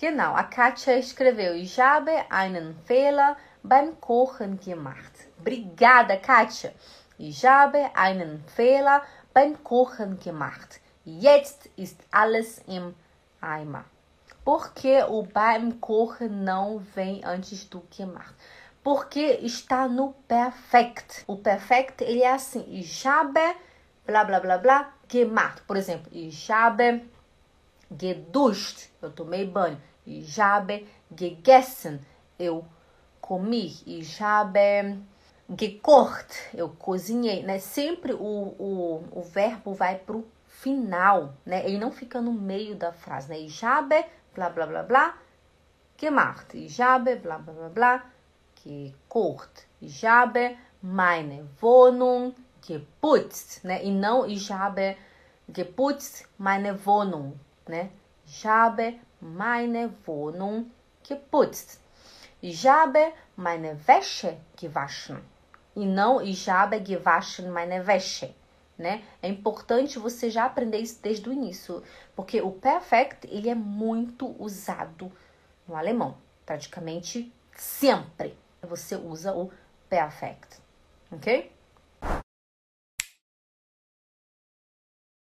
Genau, a Kátia escreveu: Ich habe einen Fehler beim Kochen gemacht. Obrigada, Kátia. Ich habe einen Fehler beim Kochen gemacht. Jetzt ist alles im Eimer. Por que o beim Kochen não vem antes do gemacht? Porque está no perfect. O perfect ele é assim: Ich habe blá blá blá blá gemacht. Por exemplo, ich habe geduscht. Eu tomei banho. Ich habe gegessen. Eu comi. Ich habe gekocht. Eu cozinhei, né? Sempre o, o, o verbo vai pro final, né? Ele não fica no meio da frase, né? Ich habe blá blá blá blá gemacht. Ich habe blá blá blá blá gekocht. Ich habe meine Wohnung geputzt, né? E não ich habe geputzt meine Wohnung, né? Habe meine Wohnung geputzt. Habe meine Wäsche gewaschen. E não habe gewaschen meine Wäsche, né? É importante você já aprender isso desde o início, porque o perfect ele é muito usado no alemão, praticamente sempre você usa o perfect, ok?